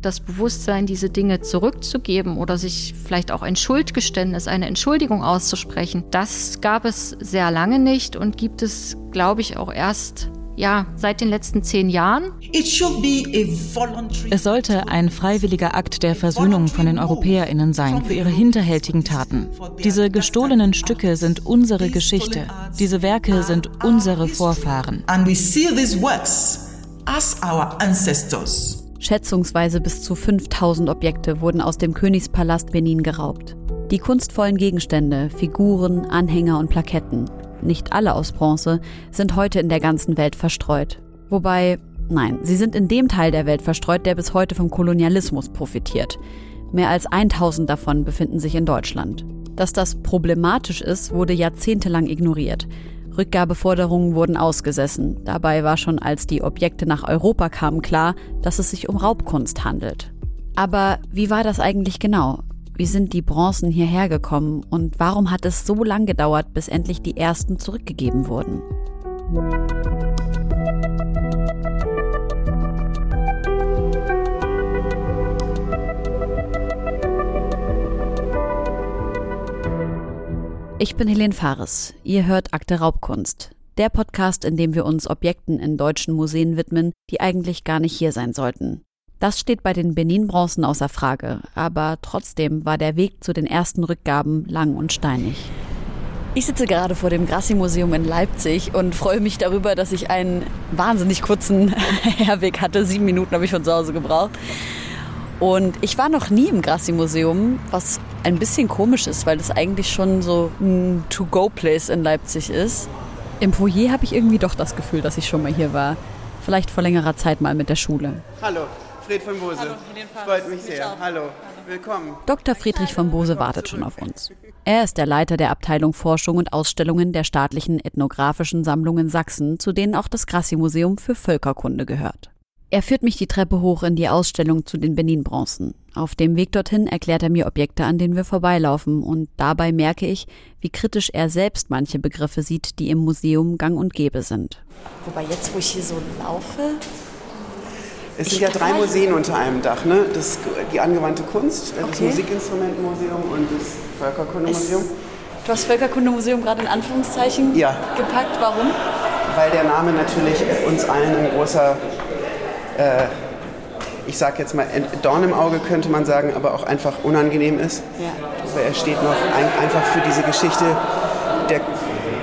das Bewusstsein, diese Dinge zurückzugeben oder sich vielleicht auch ein Schuldgeständnis, eine Entschuldigung auszusprechen, das gab es sehr lange nicht und gibt es, glaube ich, auch erst ja, seit den letzten zehn Jahren. Es sollte ein freiwilliger Akt der Versöhnung von den EuropäerInnen sein für ihre hinterhältigen Taten. Diese gestohlenen Stücke sind unsere Geschichte. Diese Werke sind unsere Vorfahren. Schätzungsweise bis zu 5000 Objekte wurden aus dem Königspalast Benin geraubt. Die kunstvollen Gegenstände, Figuren, Anhänger und Plaketten nicht alle aus Bronze, sind heute in der ganzen Welt verstreut. Wobei, nein, sie sind in dem Teil der Welt verstreut, der bis heute vom Kolonialismus profitiert. Mehr als 1000 davon befinden sich in Deutschland. Dass das problematisch ist, wurde jahrzehntelang ignoriert. Rückgabeforderungen wurden ausgesessen. Dabei war schon, als die Objekte nach Europa kamen, klar, dass es sich um Raubkunst handelt. Aber wie war das eigentlich genau? Wie sind die Bronzen hierher gekommen und warum hat es so lang gedauert, bis endlich die ersten zurückgegeben wurden? Ich bin Helene Fares. Ihr hört Akte Raubkunst. Der Podcast, in dem wir uns Objekten in deutschen Museen widmen, die eigentlich gar nicht hier sein sollten. Das steht bei den Benin-Bronzen außer Frage, aber trotzdem war der Weg zu den ersten Rückgaben lang und steinig. Ich sitze gerade vor dem Grassi-Museum in Leipzig und freue mich darüber, dass ich einen wahnsinnig kurzen Herweg hatte. Sieben Minuten habe ich von zu Hause gebraucht. Und ich war noch nie im Grassi-Museum, was ein bisschen komisch ist, weil das eigentlich schon so ein To-Go-Place in Leipzig ist. Im Foyer habe ich irgendwie doch das Gefühl, dass ich schon mal hier war. Vielleicht vor längerer Zeit mal mit der Schule. Hallo, Fred von Bose. Hallo, Freut mich sehr. Hallo. Willkommen. Dr. Friedrich von Bose wartet schon auf uns. Er ist der Leiter der Abteilung Forschung und Ausstellungen der staatlichen ethnografischen Sammlungen Sachsen, zu denen auch das Grassi-Museum für Völkerkunde gehört. Er führt mich die Treppe hoch in die Ausstellung zu den Benin-Bronzen. Auf dem Weg dorthin erklärt er mir Objekte, an denen wir vorbeilaufen, und dabei merke ich, wie kritisch er selbst manche Begriffe sieht, die im Museum gang und gäbe sind. Wobei jetzt, wo ich hier so laufe, es sind ja drei Museen unter einem Dach. Ne? Das, die angewandte Kunst, okay. das Musikinstrumentenmuseum und das Völkerkundemuseum. Du hast Völkerkundemuseum gerade in Anführungszeichen ja. gepackt. Warum? Weil der Name natürlich uns allen ein großer, äh, ich sag jetzt mal, Dorn im Auge könnte man sagen, aber auch einfach unangenehm ist. Ja. Weil er steht noch ein, einfach für diese Geschichte der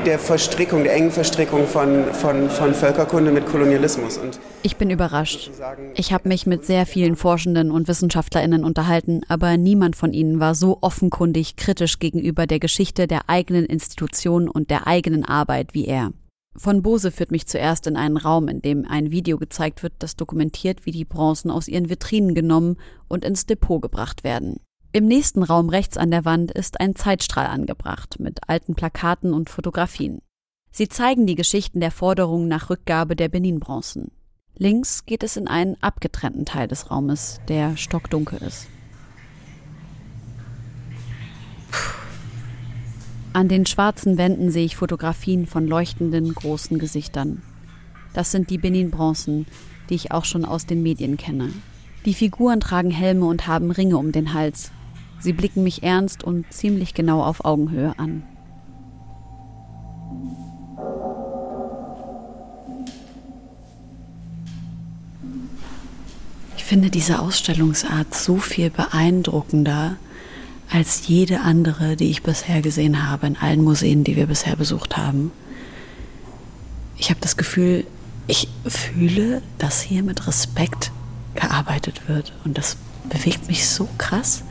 der Verstrickung, der engen Verstrickung von, von, von Völkerkunde mit Kolonialismus. Und ich bin überrascht. Ich habe mich mit sehr vielen Forschenden und Wissenschaftlerinnen unterhalten, aber niemand von ihnen war so offenkundig kritisch gegenüber der Geschichte der eigenen Institution und der eigenen Arbeit wie er. Von Bose führt mich zuerst in einen Raum, in dem ein Video gezeigt wird, das dokumentiert, wie die Bronzen aus ihren Vitrinen genommen und ins Depot gebracht werden. Im nächsten Raum rechts an der Wand ist ein Zeitstrahl angebracht mit alten Plakaten und Fotografien. Sie zeigen die Geschichten der Forderungen nach Rückgabe der Benin-Bronzen. Links geht es in einen abgetrennten Teil des Raumes, der stockdunkel ist. An den schwarzen Wänden sehe ich Fotografien von leuchtenden, großen Gesichtern. Das sind die Benin-Bronzen, die ich auch schon aus den Medien kenne. Die Figuren tragen Helme und haben Ringe um den Hals, Sie blicken mich ernst und ziemlich genau auf Augenhöhe an. Ich finde diese Ausstellungsart so viel beeindruckender als jede andere, die ich bisher gesehen habe in allen Museen, die wir bisher besucht haben. Ich habe das Gefühl, ich fühle, dass hier mit Respekt gearbeitet wird und das bewegt mich so krass.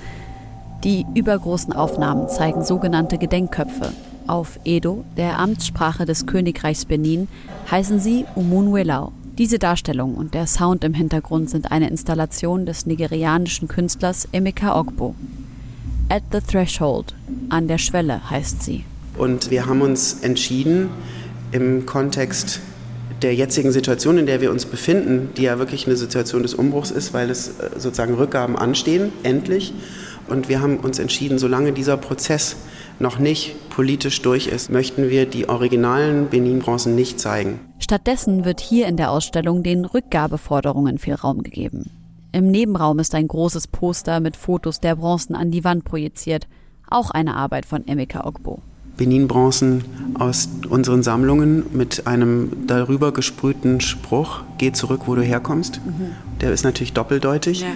Die übergroßen Aufnahmen zeigen sogenannte Gedenkköpfe. Auf Edo, der Amtssprache des Königreichs Benin, heißen sie Umunwelau. Diese Darstellung und der Sound im Hintergrund sind eine Installation des nigerianischen Künstlers Emeka Ogbo. At the Threshold, an der Schwelle heißt sie. Und wir haben uns entschieden, im Kontext der jetzigen Situation, in der wir uns befinden, die ja wirklich eine Situation des Umbruchs ist, weil es äh, sozusagen Rückgaben anstehen, endlich, und wir haben uns entschieden, solange dieser Prozess noch nicht politisch durch ist, möchten wir die originalen Benin-Bronzen nicht zeigen. Stattdessen wird hier in der Ausstellung den Rückgabeforderungen viel Raum gegeben. Im Nebenraum ist ein großes Poster mit Fotos der Bronzen an die Wand projiziert. Auch eine Arbeit von Emeka Ogbo. Benin-Bronzen aus unseren Sammlungen mit einem darüber gesprühten Spruch, geh zurück, wo du herkommst. Mhm. Der ist natürlich doppeldeutig. Ja.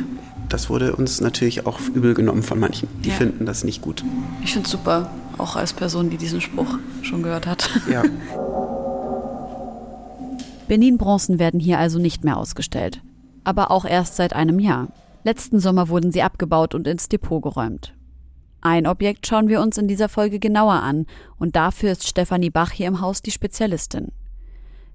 Das wurde uns natürlich auch übel genommen von manchen. Die ja. finden das nicht gut. Ich finde es super, auch als Person, die diesen Spruch schon gehört hat. Ja. Benin-Bronzen werden hier also nicht mehr ausgestellt. Aber auch erst seit einem Jahr. Letzten Sommer wurden sie abgebaut und ins Depot geräumt. Ein Objekt schauen wir uns in dieser Folge genauer an und dafür ist Stefanie Bach hier im Haus die Spezialistin.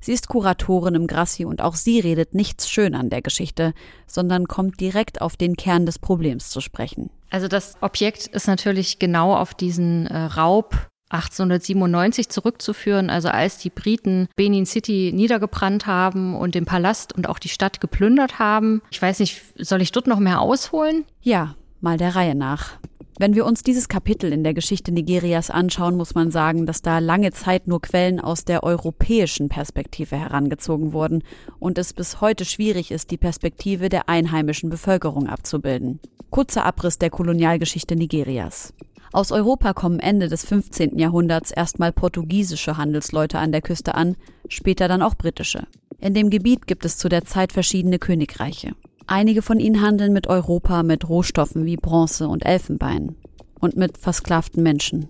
Sie ist Kuratorin im Grassi und auch sie redet nichts schön an der Geschichte, sondern kommt direkt auf den Kern des Problems zu sprechen. Also das Objekt ist natürlich genau auf diesen äh, Raub 1897 zurückzuführen, also als die Briten Benin City niedergebrannt haben und den Palast und auch die Stadt geplündert haben. Ich weiß nicht, soll ich dort noch mehr ausholen? Ja, mal der Reihe nach. Wenn wir uns dieses Kapitel in der Geschichte Nigerias anschauen, muss man sagen, dass da lange Zeit nur Quellen aus der europäischen Perspektive herangezogen wurden und es bis heute schwierig ist, die Perspektive der einheimischen Bevölkerung abzubilden. Kurzer Abriss der Kolonialgeschichte Nigerias. Aus Europa kommen Ende des 15. Jahrhunderts erstmal portugiesische Handelsleute an der Küste an, später dann auch britische. In dem Gebiet gibt es zu der Zeit verschiedene Königreiche. Einige von ihnen handeln mit Europa mit Rohstoffen wie Bronze und Elfenbein und mit versklavten Menschen.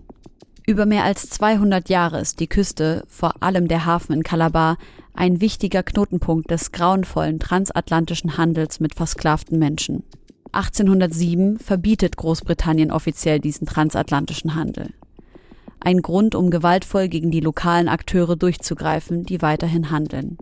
Über mehr als 200 Jahre ist die Küste, vor allem der Hafen in Calabar, ein wichtiger Knotenpunkt des grauenvollen transatlantischen Handels mit versklavten Menschen. 1807 verbietet Großbritannien offiziell diesen transatlantischen Handel. Ein Grund, um gewaltvoll gegen die lokalen Akteure durchzugreifen, die weiterhin handeln.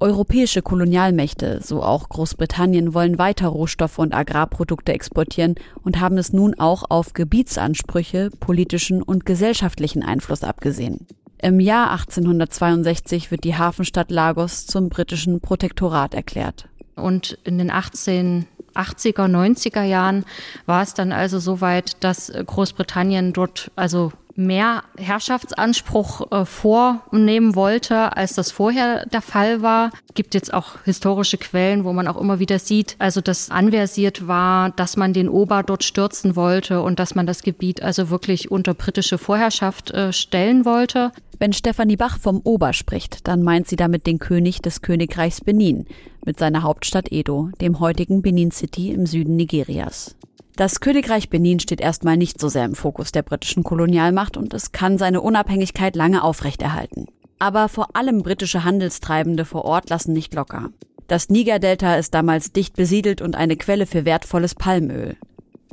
Europäische Kolonialmächte, so auch Großbritannien, wollen weiter Rohstoffe und Agrarprodukte exportieren und haben es nun auch auf Gebietsansprüche, politischen und gesellschaftlichen Einfluss abgesehen. Im Jahr 1862 wird die Hafenstadt Lagos zum britischen Protektorat erklärt. Und in den 18 80er, 90er Jahren war es dann also so weit, dass Großbritannien dort also mehr Herrschaftsanspruch äh, vornehmen wollte, als das vorher der Fall war. Gibt jetzt auch historische Quellen, wo man auch immer wieder sieht, also dass anversiert war, dass man den Ober dort stürzen wollte und dass man das Gebiet also wirklich unter britische Vorherrschaft äh, stellen wollte. Wenn Stefanie Bach vom Ober spricht, dann meint sie damit den König des Königreichs Benin mit seiner Hauptstadt Edo, dem heutigen Benin City im Süden Nigerias. Das Königreich Benin steht erstmal nicht so sehr im Fokus der britischen Kolonialmacht und es kann seine Unabhängigkeit lange aufrechterhalten. Aber vor allem britische Handelstreibende vor Ort lassen nicht locker. Das Niger-Delta ist damals dicht besiedelt und eine Quelle für wertvolles Palmöl.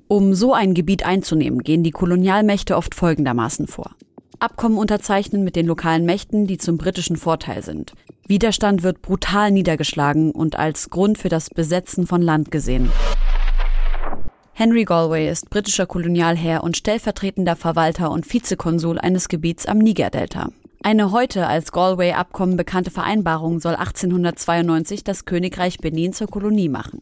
Um so ein Gebiet einzunehmen, gehen die Kolonialmächte oft folgendermaßen vor. Abkommen unterzeichnen mit den lokalen Mächten, die zum britischen Vorteil sind. Widerstand wird brutal niedergeschlagen und als Grund für das Besetzen von Land gesehen. Henry Galway ist britischer Kolonialherr und stellvertretender Verwalter und Vizekonsul eines Gebiets am Niger-Delta. Eine heute als Galway-Abkommen bekannte Vereinbarung soll 1892 das Königreich Benin zur Kolonie machen.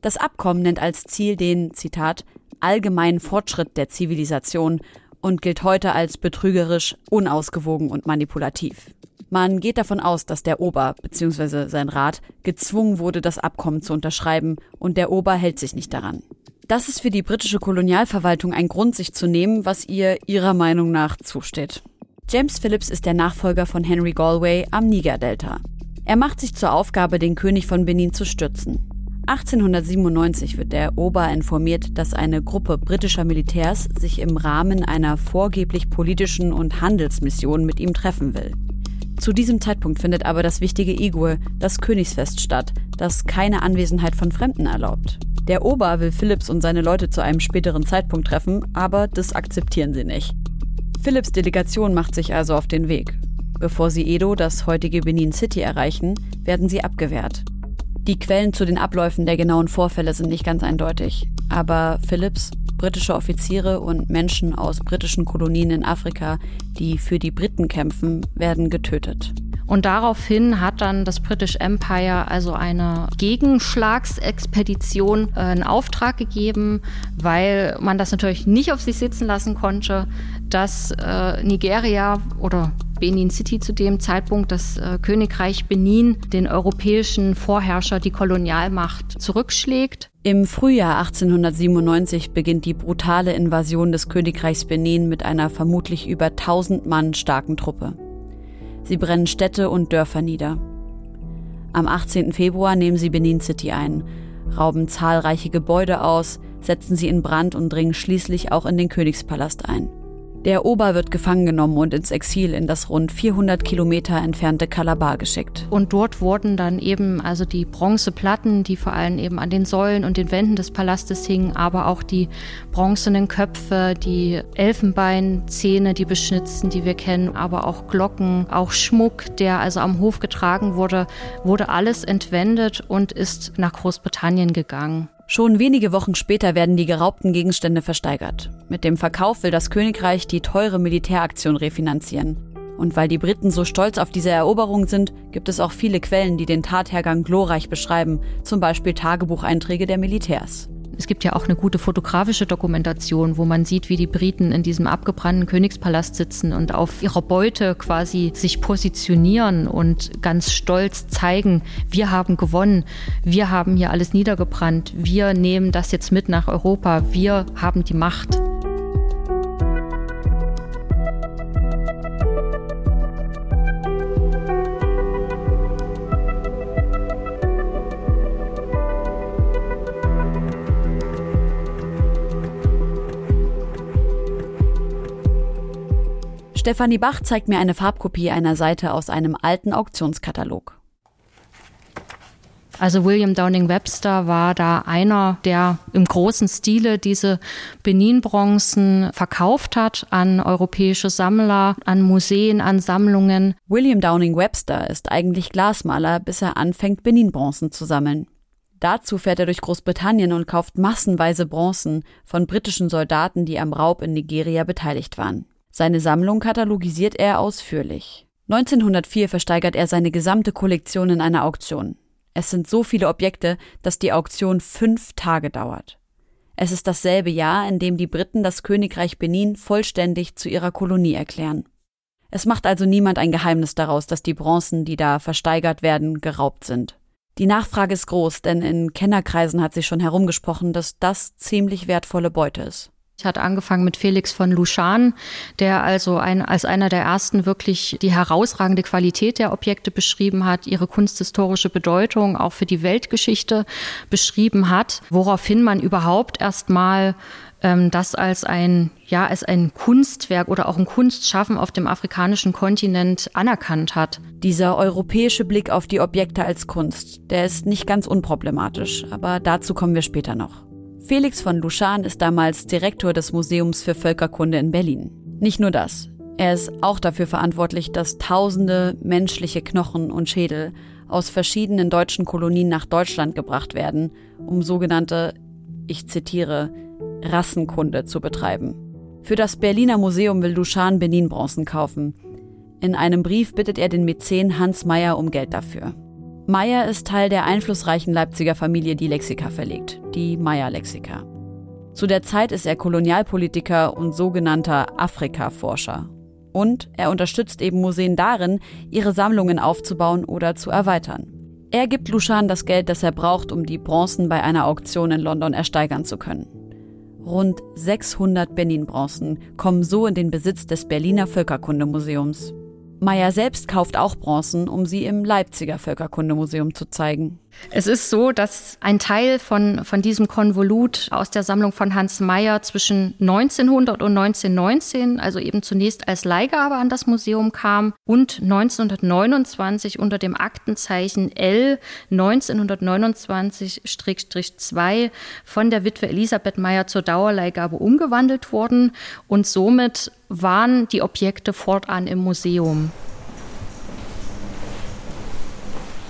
Das Abkommen nennt als Ziel den, Zitat, allgemeinen Fortschritt der Zivilisation und gilt heute als betrügerisch, unausgewogen und manipulativ. Man geht davon aus, dass der Ober bzw. sein Rat gezwungen wurde, das Abkommen zu unterschreiben und der Ober hält sich nicht daran. Das ist für die britische Kolonialverwaltung ein Grund, sich zu nehmen, was ihr ihrer Meinung nach zusteht. James Phillips ist der Nachfolger von Henry Galway am Niger-Delta. Er macht sich zur Aufgabe, den König von Benin zu stützen. 1897 wird der Ober informiert, dass eine Gruppe britischer Militärs sich im Rahmen einer vorgeblich politischen und Handelsmission mit ihm treffen will. Zu diesem Zeitpunkt findet aber das wichtige Igue, das Königsfest, statt, das keine Anwesenheit von Fremden erlaubt. Der Ober will Philipps und seine Leute zu einem späteren Zeitpunkt treffen, aber das akzeptieren sie nicht. Philipps Delegation macht sich also auf den Weg. Bevor sie Edo, das heutige Benin City, erreichen, werden sie abgewehrt. Die Quellen zu den Abläufen der genauen Vorfälle sind nicht ganz eindeutig, aber Philipps, britische Offiziere und Menschen aus britischen Kolonien in Afrika, die für die Briten kämpfen, werden getötet. Und daraufhin hat dann das British Empire also eine Gegenschlagsexpedition äh, in Auftrag gegeben, weil man das natürlich nicht auf sich sitzen lassen konnte, dass äh, Nigeria oder Benin City zu dem Zeitpunkt das äh, Königreich Benin den europäischen Vorherrscher, die Kolonialmacht, zurückschlägt. Im Frühjahr 1897 beginnt die brutale Invasion des Königreichs Benin mit einer vermutlich über 1000 Mann starken Truppe. Sie brennen Städte und Dörfer nieder. Am 18. Februar nehmen sie Benin City ein, rauben zahlreiche Gebäude aus, setzen sie in Brand und dringen schließlich auch in den Königspalast ein. Der Ober wird gefangen genommen und ins Exil in das rund 400 Kilometer entfernte Calabar geschickt. Und dort wurden dann eben also die Bronzeplatten, die vor allem eben an den Säulen und den Wänden des Palastes hingen, aber auch die bronzenen Köpfe, die Elfenbeinzähne, die beschnitzten, die wir kennen, aber auch Glocken, auch Schmuck, der also am Hof getragen wurde, wurde alles entwendet und ist nach Großbritannien gegangen. Schon wenige Wochen später werden die geraubten Gegenstände versteigert. Mit dem Verkauf will das Königreich die teure Militäraktion refinanzieren. Und weil die Briten so stolz auf diese Eroberung sind, gibt es auch viele Quellen, die den Tathergang glorreich beschreiben, zum Beispiel Tagebucheinträge der Militärs. Es gibt ja auch eine gute fotografische Dokumentation, wo man sieht, wie die Briten in diesem abgebrannten Königspalast sitzen und auf ihrer Beute quasi sich positionieren und ganz stolz zeigen, wir haben gewonnen, wir haben hier alles niedergebrannt, wir nehmen das jetzt mit nach Europa, wir haben die Macht. Stefanie Bach zeigt mir eine Farbkopie einer Seite aus einem alten Auktionskatalog. Also William Downing Webster war da einer, der im großen Stile diese Benin-Bronzen verkauft hat an europäische Sammler, an Museen, an Sammlungen. William Downing Webster ist eigentlich Glasmaler, bis er anfängt, Benin-Bronzen zu sammeln. Dazu fährt er durch Großbritannien und kauft massenweise Bronzen von britischen Soldaten, die am Raub in Nigeria beteiligt waren. Seine Sammlung katalogisiert er ausführlich. 1904 versteigert er seine gesamte Kollektion in einer Auktion. Es sind so viele Objekte, dass die Auktion fünf Tage dauert. Es ist dasselbe Jahr, in dem die Briten das Königreich Benin vollständig zu ihrer Kolonie erklären. Es macht also niemand ein Geheimnis daraus, dass die Bronzen, die da versteigert werden, geraubt sind. Die Nachfrage ist groß, denn in Kennerkreisen hat sich schon herumgesprochen, dass das ziemlich wertvolle Beute ist. Ich hatte angefangen mit Felix von Luschan, der also ein, als einer der ersten wirklich die herausragende Qualität der Objekte beschrieben hat, ihre kunsthistorische Bedeutung auch für die Weltgeschichte beschrieben hat, woraufhin man überhaupt erstmal ähm, das als ein, ja, als ein Kunstwerk oder auch ein Kunstschaffen auf dem afrikanischen Kontinent anerkannt hat. Dieser europäische Blick auf die Objekte als Kunst, der ist nicht ganz unproblematisch, aber dazu kommen wir später noch. Felix von Luschan ist damals Direktor des Museums für Völkerkunde in Berlin. Nicht nur das. Er ist auch dafür verantwortlich, dass tausende menschliche Knochen und Schädel aus verschiedenen deutschen Kolonien nach Deutschland gebracht werden, um sogenannte, ich zitiere, Rassenkunde zu betreiben. Für das Berliner Museum will Luschan Benin-Bronzen kaufen. In einem Brief bittet er den Mäzen Hans Meyer um Geld dafür. Meyer ist Teil der einflussreichen Leipziger Familie, die Lexika verlegt, die Meyer-Lexika. Zu der Zeit ist er Kolonialpolitiker und sogenannter Afrika-Forscher. Und er unterstützt eben Museen darin, ihre Sammlungen aufzubauen oder zu erweitern. Er gibt Lushan das Geld, das er braucht, um die Bronzen bei einer Auktion in London ersteigern zu können. Rund 600 Benin-Bronzen kommen so in den Besitz des Berliner Völkerkundemuseums. Meyer selbst kauft auch Bronzen, um sie im Leipziger Völkerkundemuseum zu zeigen. Es ist so, dass ein Teil von, von diesem Konvolut aus der Sammlung von Hans Meyer zwischen 1900 und 1919, also eben zunächst als Leihgabe an das Museum kam und 1929 unter dem Aktenzeichen L 1929-2 von der Witwe Elisabeth Meyer zur Dauerleihgabe umgewandelt wurden und somit waren die Objekte fortan im Museum.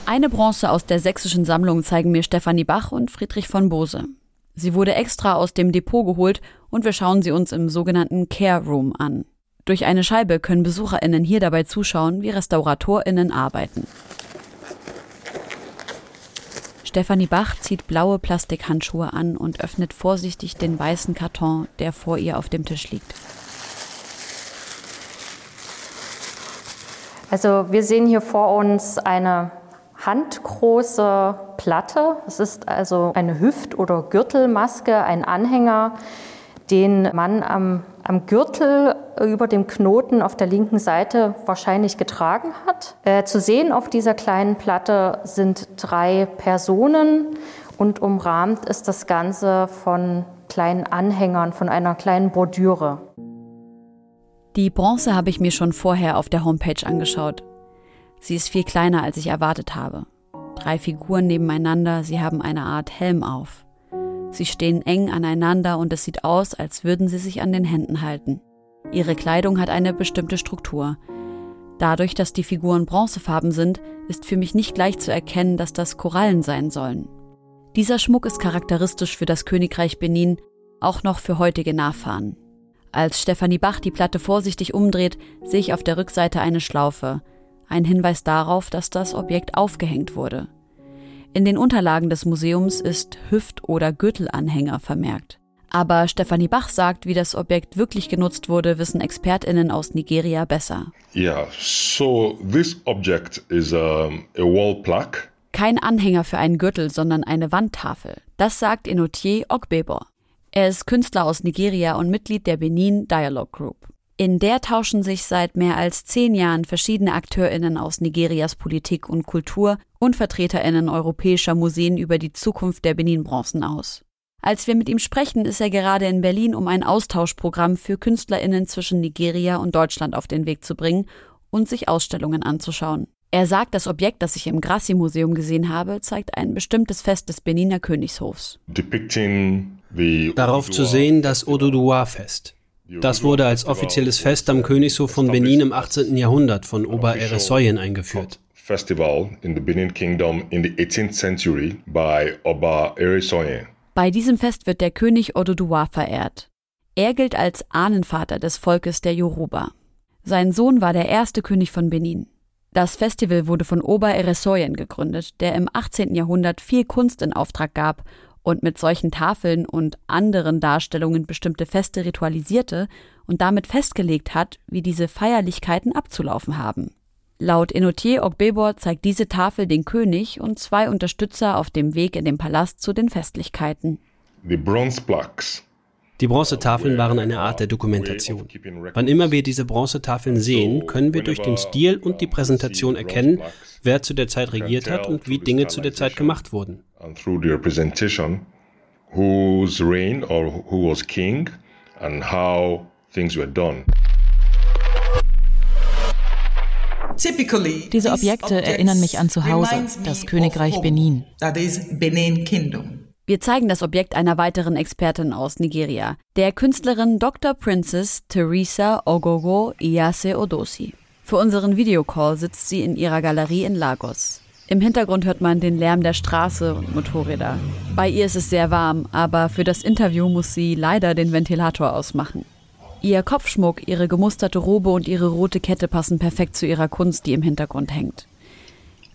Eine Bronze aus der sächsischen Sammlung zeigen mir Stefanie Bach und Friedrich von Bose. Sie wurde extra aus dem Depot geholt und wir schauen sie uns im sogenannten Care Room an. Durch eine Scheibe können BesucherInnen hier dabei zuschauen, wie RestauratorInnen arbeiten. Stefanie Bach zieht blaue Plastikhandschuhe an und öffnet vorsichtig den weißen Karton, der vor ihr auf dem Tisch liegt. Also wir sehen hier vor uns eine handgroße Platte. Es ist also eine Hüft- oder Gürtelmaske, ein Anhänger, den man am, am, Gürtel über dem Knoten auf der linken Seite wahrscheinlich getragen hat. Äh, zu sehen auf dieser kleinen Platte sind drei Personen und umrahmt ist das Ganze von kleinen Anhängern, von einer kleinen Bordüre. Die Bronze habe ich mir schon vorher auf der Homepage angeschaut. Sie ist viel kleiner, als ich erwartet habe. Drei Figuren nebeneinander, sie haben eine Art Helm auf. Sie stehen eng aneinander und es sieht aus, als würden sie sich an den Händen halten. Ihre Kleidung hat eine bestimmte Struktur. Dadurch, dass die Figuren bronzefarben sind, ist für mich nicht gleich zu erkennen, dass das Korallen sein sollen. Dieser Schmuck ist charakteristisch für das Königreich Benin, auch noch für heutige Nachfahren. Als Stefanie Bach die Platte vorsichtig umdreht, sehe ich auf der Rückseite eine Schlaufe. Ein Hinweis darauf, dass das Objekt aufgehängt wurde. In den Unterlagen des Museums ist Hüft- oder Gürtelanhänger vermerkt. Aber Stefanie Bach sagt, wie das Objekt wirklich genutzt wurde, wissen ExpertInnen aus Nigeria besser. Yeah, so this object is a, a wall plaque. Kein Anhänger für einen Gürtel, sondern eine Wandtafel. Das sagt Enotier Ogbebor. Er ist Künstler aus Nigeria und Mitglied der Benin Dialogue Group. In der tauschen sich seit mehr als zehn Jahren verschiedene AkteurInnen aus Nigerias Politik und Kultur und VertreterInnen europäischer Museen über die Zukunft der Benin-Bronzen aus. Als wir mit ihm sprechen, ist er gerade in Berlin, um ein Austauschprogramm für KünstlerInnen zwischen Nigeria und Deutschland auf den Weg zu bringen und sich Ausstellungen anzuschauen. Er sagt, das Objekt, das ich im Grassi-Museum gesehen habe, zeigt ein bestimmtes Fest des Beniner Königshofs. Darauf zu sehen das Ododuwa-Fest. Das wurde als offizielles Fest am Königshof von Benin im 18. Jahrhundert von Ober Eresoyen eingeführt. Festival in the Benin Kingdom in the 18th century by Oba Eresoyen. Bei diesem Fest wird der König Ododuwa verehrt. Er gilt als Ahnenvater des Volkes der Yoruba. Sein Sohn war der erste König von Benin. Das Festival wurde von Ober Eresoyen gegründet, der im 18. Jahrhundert viel Kunst in Auftrag gab und mit solchen Tafeln und anderen Darstellungen bestimmte Feste ritualisierte und damit festgelegt hat, wie diese Feierlichkeiten abzulaufen haben. Laut Enotier Ogbebor zeigt diese Tafel den König und zwei Unterstützer auf dem Weg in den Palast zu den Festlichkeiten. The bronze plaques die Bronzetafeln waren eine Art der Dokumentation. Wann immer wir diese Bronzetafeln sehen, können wir durch den Stil und die Präsentation erkennen, wer zu der Zeit regiert hat und wie Dinge zu der Zeit gemacht wurden. Diese Objekte erinnern mich an zu Hause, das Königreich Benin. Wir zeigen das Objekt einer weiteren Expertin aus Nigeria, der Künstlerin Dr. Princess Teresa Ogogo Iyase Odosi. Für unseren Videocall sitzt sie in ihrer Galerie in Lagos. Im Hintergrund hört man den Lärm der Straße und Motorräder. Bei ihr ist es sehr warm, aber für das Interview muss sie leider den Ventilator ausmachen. Ihr Kopfschmuck, ihre gemusterte Robe und ihre rote Kette passen perfekt zu ihrer Kunst, die im Hintergrund hängt.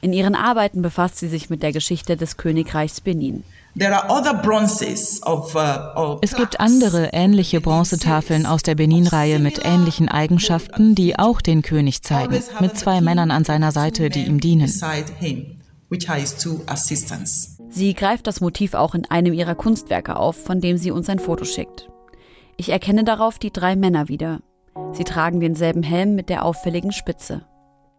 In ihren Arbeiten befasst sie sich mit der Geschichte des Königreichs Benin. Uh, es gibt andere ähnliche Bronzetafeln aus der Benin-Reihe mit ähnlichen Eigenschaften, die auch den König zeigen, mit zwei Männern an seiner Seite, die ihm dienen. Sie greift das Motiv auch in einem ihrer Kunstwerke auf, von dem sie uns ein Foto schickt. Ich erkenne darauf die drei Männer wieder. Sie tragen denselben Helm mit der auffälligen Spitze.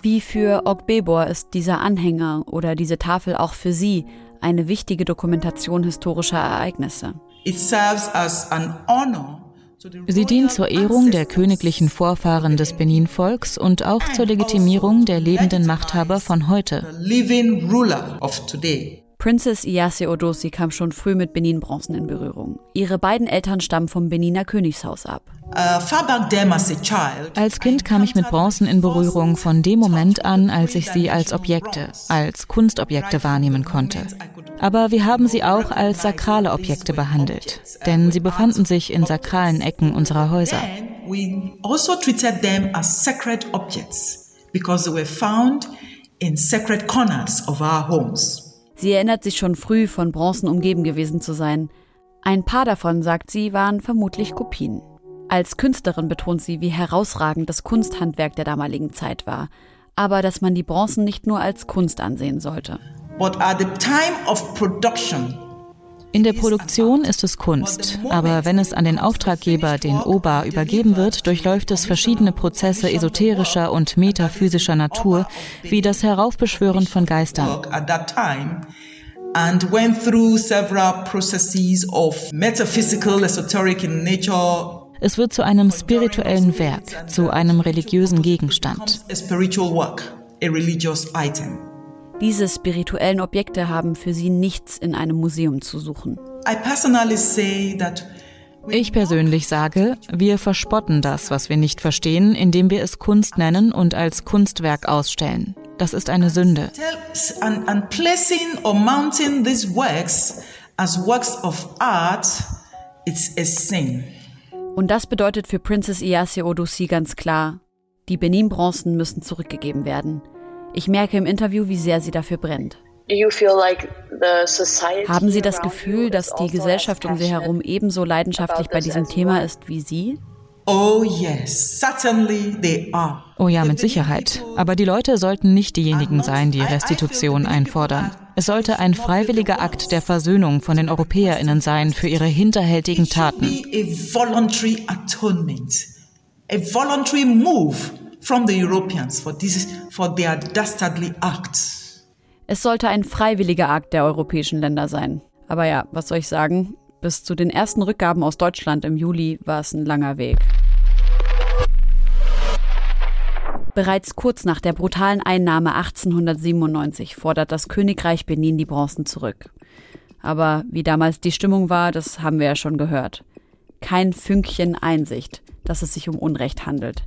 Wie für Ogbebor ist dieser Anhänger oder diese Tafel auch für sie eine wichtige Dokumentation historischer Ereignisse. Sie dient zur Ehrung der königlichen Vorfahren des Benin-Volks und auch zur Legitimierung der lebenden Machthaber von heute. Princess Iyase Odosi kam schon früh mit Benin-Bronzen in Berührung. Ihre beiden Eltern stammen vom Beniner Königshaus ab. Als Kind kam ich mit Bronzen in Berührung von dem Moment an, als ich sie als Objekte, als Kunstobjekte wahrnehmen konnte. Aber wir haben sie auch als sakrale Objekte behandelt, denn sie befanden sich in sakralen Ecken unserer Häuser. also treated them as sacred objects because they were found in sacred corners of our homes. Sie erinnert sich schon früh, von Bronzen umgeben gewesen zu sein. Ein paar davon, sagt sie, waren vermutlich Kopien. Als Künstlerin betont sie, wie herausragend das Kunsthandwerk der damaligen Zeit war. aber dass man die Bronzen nicht nur als Kunst ansehen sollte. In der Produktion ist es Kunst, aber wenn es an den Auftraggeber, den OBA, übergeben wird, durchläuft es verschiedene Prozesse esoterischer und metaphysischer Natur, wie das Heraufbeschwören von Geistern. And went through several processes of metaphysical, esoteric in nature es wird zu einem spirituellen Werk, zu einem religiösen Gegenstand. Diese spirituellen Objekte haben für sie nichts in einem Museum zu suchen. Ich persönlich sage, wir verspotten das, was wir nicht verstehen, indem wir es Kunst nennen und als Kunstwerk ausstellen. Das ist eine Sünde. And placing or mounting these works as works of art, it's a sin. Und das bedeutet für Princess Iyase Odusi ganz klar, die Benin-Bronzen müssen zurückgegeben werden. Ich merke im Interview, wie sehr sie dafür brennt. Haben Sie das Gefühl, dass die also Gesellschaft um Sie herum ebenso leidenschaftlich bei diesem Thema ist wie Sie? Oh yes, certainly they are. Oh ja, mit Sicherheit. Aber die Leute sollten nicht diejenigen sein, die Restitution einfordern. Es sollte ein freiwilliger Akt der Versöhnung von den Europäerinnen sein für ihre hinterhältigen Taten. A voluntary move from the Europeans for this for their dastardly acts. Es sollte ein freiwilliger Akt der europäischen Länder sein. Aber ja, was soll ich sagen? Bis zu den ersten Rückgaben aus Deutschland im Juli war es ein langer Weg. Bereits kurz nach der brutalen Einnahme 1897 fordert das Königreich Benin die Bronzen zurück. Aber wie damals die Stimmung war, das haben wir ja schon gehört. Kein Fünkchen Einsicht, dass es sich um Unrecht handelt.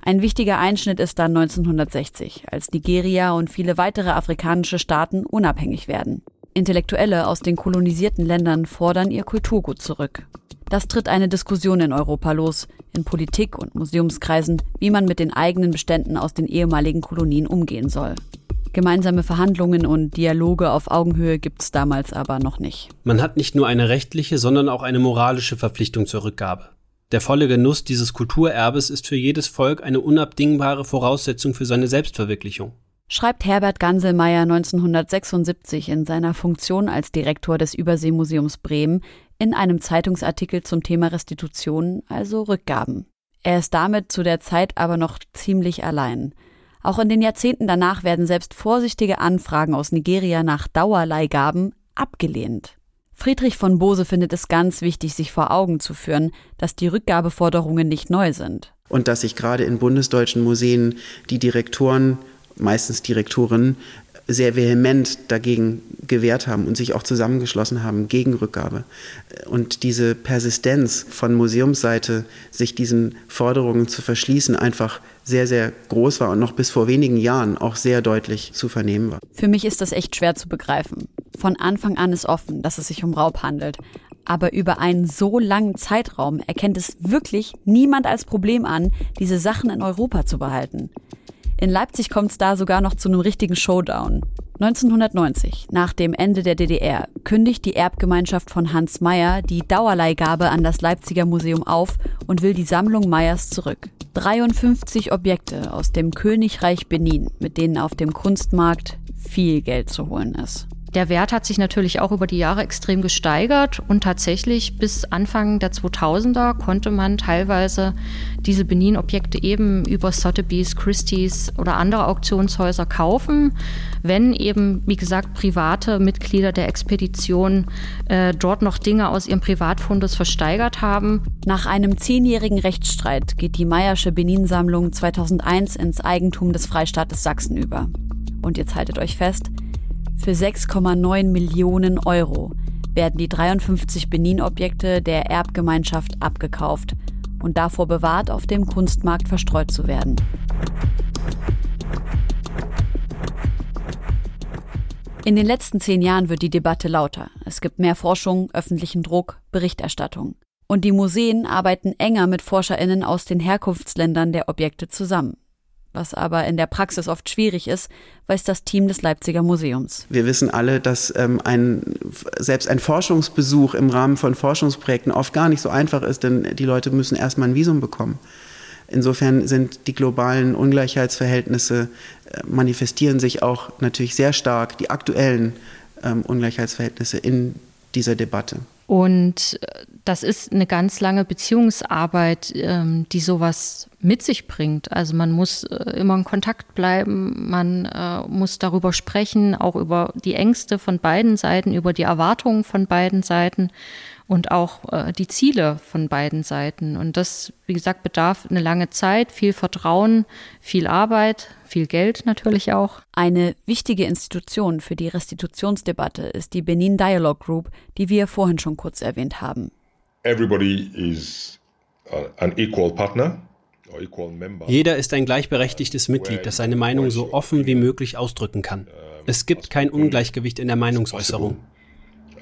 Ein wichtiger Einschnitt ist dann 1960, als Nigeria und viele weitere afrikanische Staaten unabhängig werden. Intellektuelle aus den kolonisierten Ländern fordern ihr Kulturgut zurück. Das tritt eine Diskussion in Europa los, in Politik und Museumskreisen, wie man mit den eigenen Beständen aus den ehemaligen Kolonien umgehen soll. Gemeinsame Verhandlungen und Dialoge auf Augenhöhe gibt es damals aber noch nicht. Man hat nicht nur eine rechtliche, sondern auch eine moralische Verpflichtung zur Rückgabe. Der volle Genuss dieses Kulturerbes ist für jedes Volk eine unabdingbare Voraussetzung für seine Selbstverwirklichung. Schreibt Herbert Ganselmeier 1976 in seiner Funktion als Direktor des Überseemuseums Bremen in einem Zeitungsartikel zum Thema Restitution, also Rückgaben. Er ist damit zu der Zeit aber noch ziemlich allein. Auch in den Jahrzehnten danach werden selbst vorsichtige Anfragen aus Nigeria nach Dauerleihgaben abgelehnt. Friedrich von Bose findet es ganz wichtig, sich vor Augen zu führen, dass die Rückgabeforderungen nicht neu sind. Und dass sich gerade in bundesdeutschen Museen die Direktoren, meistens Direktorinnen, sehr vehement dagegen gewehrt haben und sich auch zusammengeschlossen haben gegen Rückgabe. Und diese Persistenz von Museumsseite, sich diesen Forderungen zu verschließen, einfach sehr, sehr groß war und noch bis vor wenigen Jahren auch sehr deutlich zu vernehmen war. Für mich ist das echt schwer zu begreifen. Von Anfang an ist offen, dass es sich um Raub handelt. Aber über einen so langen Zeitraum erkennt es wirklich niemand als Problem an, diese Sachen in Europa zu behalten. In Leipzig kommt es da sogar noch zu einem richtigen Showdown. 1990, nach dem Ende der DDR, kündigt die Erbgemeinschaft von Hans Meyer die Dauerleihgabe an das Leipziger Museum auf und will die Sammlung Meyers zurück. 53 Objekte aus dem Königreich Benin, mit denen auf dem Kunstmarkt viel Geld zu holen ist. Der Wert hat sich natürlich auch über die Jahre extrem gesteigert und tatsächlich bis Anfang der 2000er konnte man teilweise diese Benin-Objekte eben über Sotheby's, Christie's oder andere Auktionshäuser kaufen, wenn eben, wie gesagt, private Mitglieder der Expedition äh, dort noch Dinge aus ihrem Privatfundus versteigert haben. Nach einem zehnjährigen Rechtsstreit geht die Meyersche Benin-Sammlung 2001 ins Eigentum des Freistaates Sachsen über. Und jetzt haltet euch fest, für 6,9 Millionen Euro werden die 53 Benin-Objekte der Erbgemeinschaft abgekauft und davor bewahrt, auf dem Kunstmarkt verstreut zu werden. In den letzten zehn Jahren wird die Debatte lauter. Es gibt mehr Forschung, öffentlichen Druck, Berichterstattung. Und die Museen arbeiten enger mit Forscherinnen aus den Herkunftsländern der Objekte zusammen was aber in der Praxis oft schwierig ist, weiß das Team des Leipziger Museums. Wir wissen alle, dass ähm, ein, selbst ein Forschungsbesuch im Rahmen von Forschungsprojekten oft gar nicht so einfach ist, denn die Leute müssen erstmal ein Visum bekommen. Insofern sind die globalen Ungleichheitsverhältnisse äh, manifestieren sich auch natürlich sehr stark, die aktuellen ähm, Ungleichheitsverhältnisse in dieser Debatte. Und äh, das ist eine ganz lange Beziehungsarbeit, ähm, die sowas mit sich bringt. Also man muss äh, immer in Kontakt bleiben, man äh, muss darüber sprechen, auch über die Ängste von beiden Seiten, über die Erwartungen von beiden Seiten und auch äh, die Ziele von beiden Seiten. Und das, wie gesagt, bedarf eine lange Zeit, viel Vertrauen, viel Arbeit, viel Geld natürlich auch. Eine wichtige Institution für die Restitutionsdebatte ist die Benin Dialogue Group, die wir vorhin schon kurz erwähnt haben. Everybody is uh, an equal partner. Jeder ist ein gleichberechtigtes Mitglied, das seine Meinung so offen wie möglich ausdrücken kann. Es gibt kein Ungleichgewicht in der Meinungsäußerung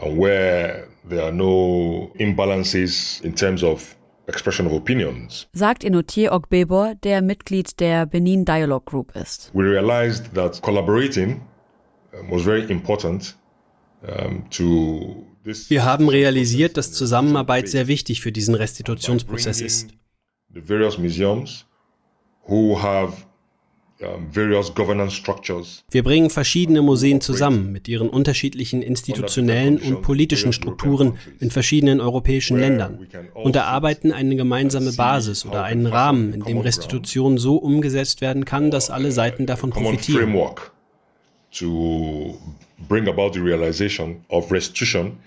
where there are no imbalances in terms of expression of opinions. Sagt Enotier Ogbebor, der Mitglied der Benin Dialogue Group ist. We realized that collaborating was very important um, to wir haben realisiert, dass Zusammenarbeit sehr wichtig für diesen Restitutionsprozess ist. The various museums who have wir bringen verschiedene Museen zusammen mit ihren unterschiedlichen institutionellen und politischen Strukturen in verschiedenen europäischen Ländern und erarbeiten eine gemeinsame Basis oder einen Rahmen, in dem Restitution so umgesetzt werden kann, dass alle Seiten davon profitieren. To bring about the realization of restitution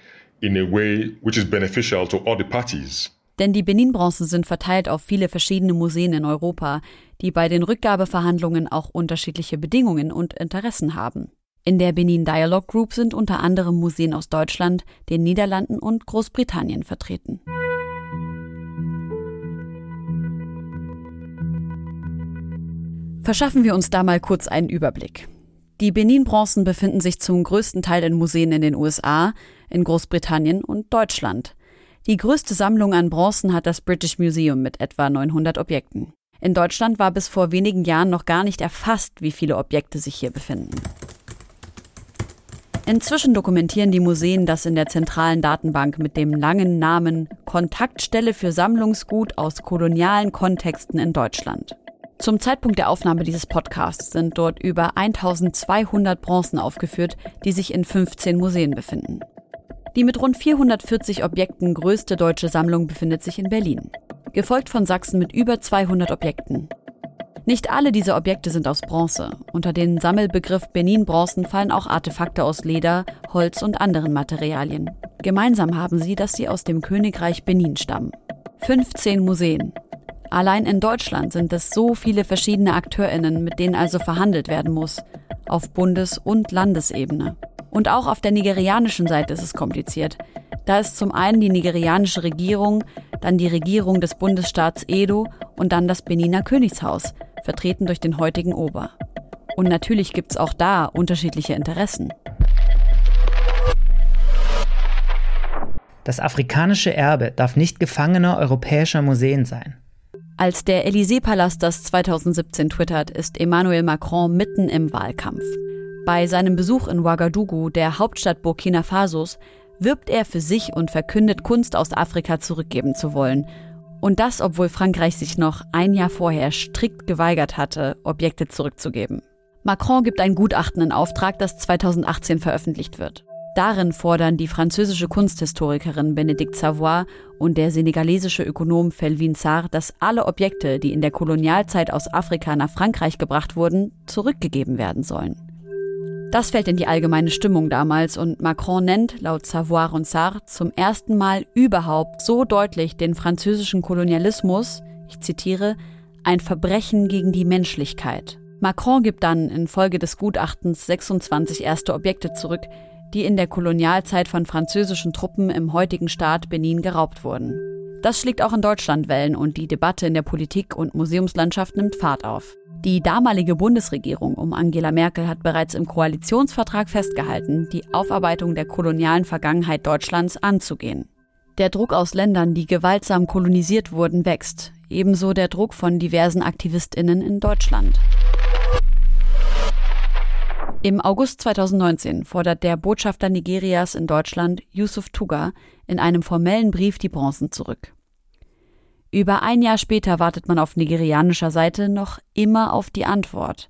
in a way which is beneficial to all the parties. Denn die Benin-Bronzen sind verteilt auf viele verschiedene Museen in Europa, die bei den Rückgabeverhandlungen auch unterschiedliche Bedingungen und Interessen haben. In der Benin Dialogue Group sind unter anderem Museen aus Deutschland, den Niederlanden und Großbritannien vertreten. Verschaffen wir uns da mal kurz einen Überblick. Die Benin-Bronzen befinden sich zum größten Teil in Museen in den USA, in Großbritannien und Deutschland. Die größte Sammlung an Bronzen hat das British Museum mit etwa 900 Objekten. In Deutschland war bis vor wenigen Jahren noch gar nicht erfasst, wie viele Objekte sich hier befinden. Inzwischen dokumentieren die Museen das in der zentralen Datenbank mit dem langen Namen Kontaktstelle für Sammlungsgut aus kolonialen Kontexten in Deutschland. Zum Zeitpunkt der Aufnahme dieses Podcasts sind dort über 1200 Bronzen aufgeführt, die sich in 15 Museen befinden. Die mit rund 440 Objekten größte deutsche Sammlung befindet sich in Berlin, gefolgt von Sachsen mit über 200 Objekten. Nicht alle diese Objekte sind aus Bronze. Unter den Sammelbegriff Benin-Bronzen fallen auch Artefakte aus Leder, Holz und anderen Materialien. Gemeinsam haben sie, dass sie aus dem Königreich Benin stammen. 15 Museen. Allein in Deutschland sind es so viele verschiedene AkteurInnen, mit denen also verhandelt werden muss. Auf Bundes- und Landesebene. Und auch auf der nigerianischen Seite ist es kompliziert. Da ist zum einen die nigerianische Regierung, dann die Regierung des Bundesstaats Edo und dann das Beniner Königshaus, vertreten durch den heutigen Ober. Und natürlich gibt es auch da unterschiedliche Interessen. Das afrikanische Erbe darf nicht Gefangener europäischer Museen sein. Als der Élysée-Palast das 2017 twittert, ist Emmanuel Macron mitten im Wahlkampf. Bei seinem Besuch in Ouagadougou, der Hauptstadt Burkina Fasos, wirbt er für sich und verkündet, Kunst aus Afrika zurückgeben zu wollen. Und das, obwohl Frankreich sich noch ein Jahr vorher strikt geweigert hatte, Objekte zurückzugeben. Macron gibt ein Gutachten in Auftrag, das 2018 veröffentlicht wird. Darin fordern die französische Kunsthistorikerin Benedict Savoy und der senegalesische Ökonom Felvin Sarr, dass alle Objekte, die in der Kolonialzeit aus Afrika nach Frankreich gebracht wurden, zurückgegeben werden sollen. Das fällt in die allgemeine Stimmung damals und Macron nennt, laut Savoir und Sartre, zum ersten Mal überhaupt so deutlich den französischen Kolonialismus, ich zitiere, ein Verbrechen gegen die Menschlichkeit. Macron gibt dann infolge des Gutachtens 26 erste Objekte zurück, die in der Kolonialzeit von französischen Truppen im heutigen Staat Benin geraubt wurden. Das schlägt auch in Deutschland Wellen und die Debatte in der Politik und Museumslandschaft nimmt Fahrt auf. Die damalige Bundesregierung um Angela Merkel hat bereits im Koalitionsvertrag festgehalten, die Aufarbeitung der kolonialen Vergangenheit Deutschlands anzugehen. Der Druck aus Ländern, die gewaltsam kolonisiert wurden, wächst. Ebenso der Druck von diversen Aktivistinnen in Deutschland. Im August 2019 fordert der Botschafter Nigerias in Deutschland, Yusuf Tuga, in einem formellen Brief die Bronzen zurück. Über ein Jahr später wartet man auf nigerianischer Seite noch immer auf die Antwort.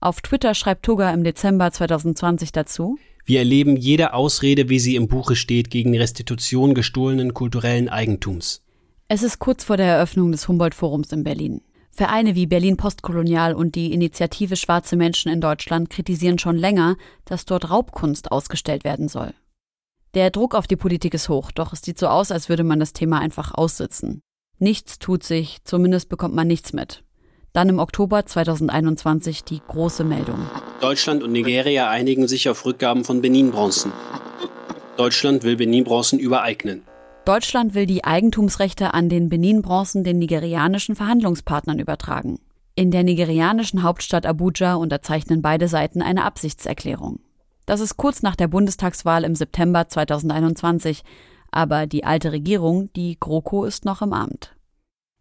Auf Twitter schreibt Toga im Dezember 2020 dazu, wir erleben jede Ausrede, wie sie im Buche steht, gegen Restitution gestohlenen kulturellen Eigentums. Es ist kurz vor der Eröffnung des Humboldt-Forums in Berlin. Vereine wie Berlin Postkolonial und die Initiative Schwarze Menschen in Deutschland kritisieren schon länger, dass dort Raubkunst ausgestellt werden soll. Der Druck auf die Politik ist hoch, doch es sieht so aus, als würde man das Thema einfach aussitzen. Nichts tut sich, zumindest bekommt man nichts mit. Dann im Oktober 2021 die große Meldung. Deutschland und Nigeria einigen sich auf Rückgaben von Benin-Bronzen. Deutschland will Benin-Bronzen übereignen. Deutschland will die Eigentumsrechte an den Benin-Bronzen den nigerianischen Verhandlungspartnern übertragen. In der nigerianischen Hauptstadt Abuja unterzeichnen beide Seiten eine Absichtserklärung. Das ist kurz nach der Bundestagswahl im September 2021, aber die alte Regierung, die GroKo, ist noch im Amt.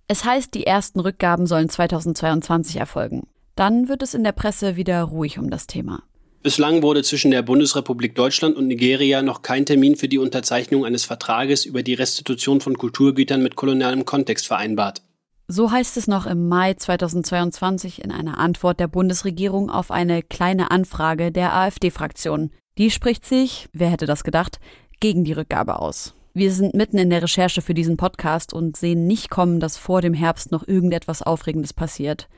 Es heißt, die ersten Rückgaben sollen 2022 erfolgen. Dann wird es in der Presse wieder ruhig um das Thema. Bislang wurde zwischen der Bundesrepublik Deutschland und Nigeria noch kein Termin für die Unterzeichnung eines Vertrages über die Restitution von Kulturgütern mit kolonialem Kontext vereinbart. So heißt es noch im Mai 2022 in einer Antwort der Bundesregierung auf eine kleine Anfrage der AfD-Fraktion. Die spricht sich, wer hätte das gedacht, gegen die Rückgabe aus. Wir sind mitten in der Recherche für diesen Podcast und sehen nicht kommen, dass vor dem Herbst noch irgendetwas Aufregendes passiert.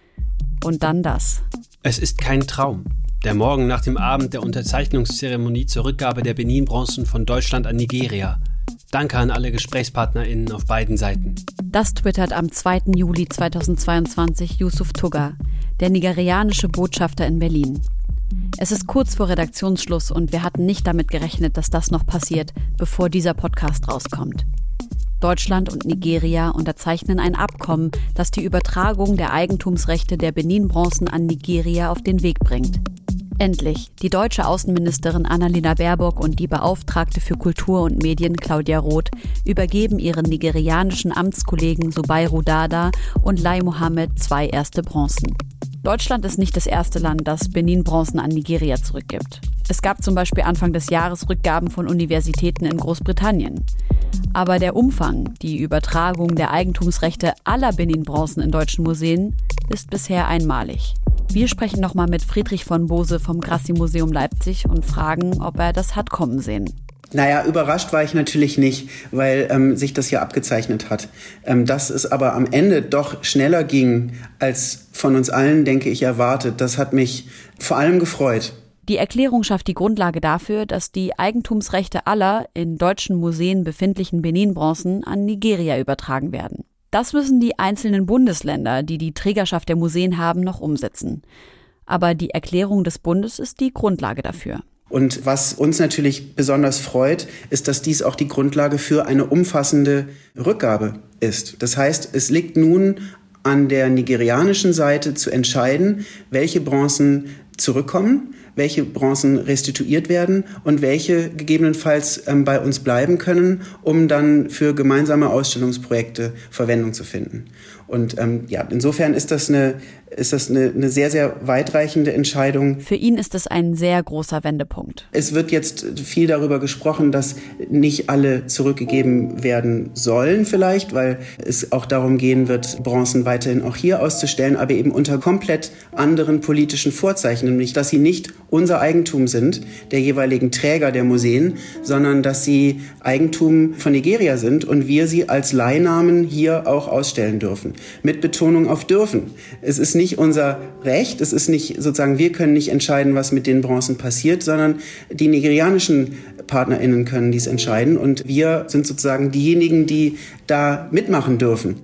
Und dann das. Es ist kein Traum. Der Morgen nach dem Abend der Unterzeichnungszeremonie zur Rückgabe der Benin-Bronzen von Deutschland an Nigeria. Danke an alle GesprächspartnerInnen auf beiden Seiten. Das twittert am 2. Juli 2022 Yusuf Tugga, der nigerianische Botschafter in Berlin. Es ist kurz vor Redaktionsschluss und wir hatten nicht damit gerechnet, dass das noch passiert, bevor dieser Podcast rauskommt. Deutschland und Nigeria unterzeichnen ein Abkommen, das die Übertragung der Eigentumsrechte der Benin-Bronzen an Nigeria auf den Weg bringt. Endlich. Die deutsche Außenministerin Annalena Baerbock und die Beauftragte für Kultur und Medien Claudia Roth übergeben ihren nigerianischen Amtskollegen Subairu Dada und Lai Mohammed zwei erste Bronzen. Deutschland ist nicht das erste Land, das Benin-Bronzen an Nigeria zurückgibt. Es gab zum Beispiel Anfang des Jahres Rückgaben von Universitäten in Großbritannien. Aber der Umfang, die Übertragung der Eigentumsrechte aller Benin-Bronzen in deutschen Museen, ist bisher einmalig. Wir sprechen nochmal mit Friedrich von Bose vom Grassi-Museum Leipzig und fragen, ob er das hat kommen sehen. Naja, überrascht war ich natürlich nicht, weil ähm, sich das hier abgezeichnet hat. Ähm, dass es aber am Ende doch schneller ging, als von uns allen, denke ich, erwartet, das hat mich vor allem gefreut. Die Erklärung schafft die Grundlage dafür, dass die Eigentumsrechte aller in deutschen Museen befindlichen Benin-Bronzen an Nigeria übertragen werden. Das müssen die einzelnen Bundesländer, die die Trägerschaft der Museen haben, noch umsetzen. Aber die Erklärung des Bundes ist die Grundlage dafür. Und was uns natürlich besonders freut, ist, dass dies auch die Grundlage für eine umfassende Rückgabe ist. Das heißt, es liegt nun an der nigerianischen Seite zu entscheiden, welche Bronzen zurückkommen, welche Bronzen restituiert werden und welche gegebenenfalls ähm, bei uns bleiben können, um dann für gemeinsame Ausstellungsprojekte Verwendung zu finden. Und ähm, ja, insofern ist das eine ist das eine, eine sehr, sehr weitreichende Entscheidung. Für ihn ist es ein sehr großer Wendepunkt. Es wird jetzt viel darüber gesprochen, dass nicht alle zurückgegeben werden sollen vielleicht, weil es auch darum gehen wird, Bronzen weiterhin auch hier auszustellen, aber eben unter komplett anderen politischen Vorzeichen, nämlich dass sie nicht unser Eigentum sind, der jeweiligen Träger der Museen, sondern dass sie Eigentum von Nigeria sind und wir sie als Leihnamen hier auch ausstellen dürfen. Mit Betonung auf dürfen. Es ist nicht unser Recht, es ist nicht sozusagen, wir können nicht entscheiden, was mit den Bronzen passiert, sondern die nigerianischen PartnerInnen können dies entscheiden und wir sind sozusagen diejenigen, die da mitmachen dürfen.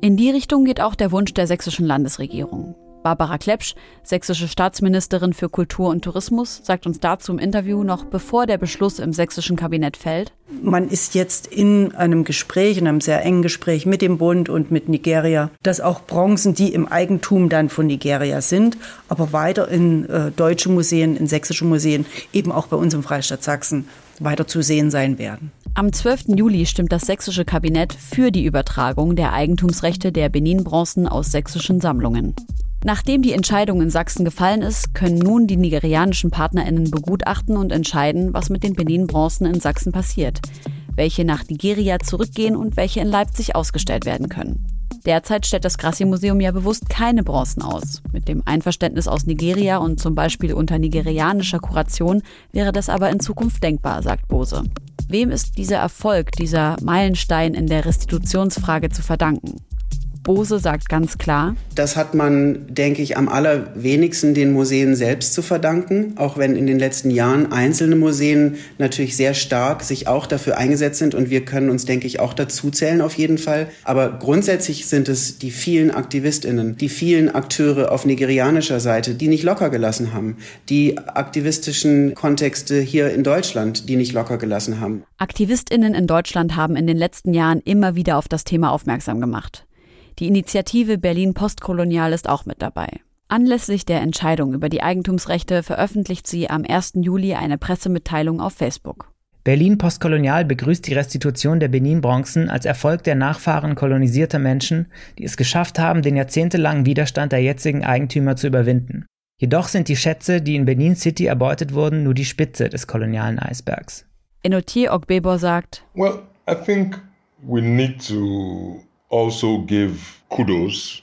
In die Richtung geht auch der Wunsch der sächsischen Landesregierung. Barbara Klepsch, sächsische Staatsministerin für Kultur und Tourismus, sagt uns dazu im Interview noch bevor der Beschluss im sächsischen Kabinett fällt. Man ist jetzt in einem Gespräch, in einem sehr engen Gespräch mit dem Bund und mit Nigeria, dass auch Bronzen, die im Eigentum dann von Nigeria sind, aber weiter in äh, deutsche Museen, in sächsische Museen, eben auch bei uns im Freistaat Sachsen weiter zu sehen sein werden. Am 12. Juli stimmt das sächsische Kabinett für die Übertragung der Eigentumsrechte der Benin-Bronzen aus sächsischen Sammlungen. Nachdem die Entscheidung in Sachsen gefallen ist, können nun die nigerianischen PartnerInnen begutachten und entscheiden, was mit den Benin-Bronzen in Sachsen passiert. welche nach Nigeria zurückgehen und welche in Leipzig ausgestellt werden können. Derzeit stellt das Grassi-Museum ja bewusst keine Bronzen aus. Mit dem Einverständnis aus Nigeria und zum Beispiel unter nigerianischer Kuration wäre das aber in Zukunft denkbar, sagt Bose. Wem ist dieser Erfolg, dieser Meilenstein in der Restitutionsfrage zu verdanken? Bose sagt ganz klar, das hat man, denke ich, am allerwenigsten den Museen selbst zu verdanken, auch wenn in den letzten Jahren einzelne Museen natürlich sehr stark sich auch dafür eingesetzt sind und wir können uns, denke ich, auch dazu zählen auf jeden Fall. Aber grundsätzlich sind es die vielen Aktivistinnen, die vielen Akteure auf nigerianischer Seite, die nicht locker gelassen haben, die aktivistischen Kontexte hier in Deutschland, die nicht locker gelassen haben. Aktivistinnen in Deutschland haben in den letzten Jahren immer wieder auf das Thema aufmerksam gemacht. Die Initiative Berlin Postkolonial ist auch mit dabei. Anlässlich der Entscheidung über die Eigentumsrechte veröffentlicht sie am 1. Juli eine Pressemitteilung auf Facebook. Berlin Postkolonial begrüßt die Restitution der Benin-Bronzen als Erfolg der Nachfahren kolonisierter Menschen, die es geschafft haben, den jahrzehntelangen Widerstand der jetzigen Eigentümer zu überwinden. Jedoch sind die Schätze, die in Benin City erbeutet wurden, nur die Spitze des kolonialen Eisbergs. Enotier Ogbebo sagt, Well, I think we need to also give kudos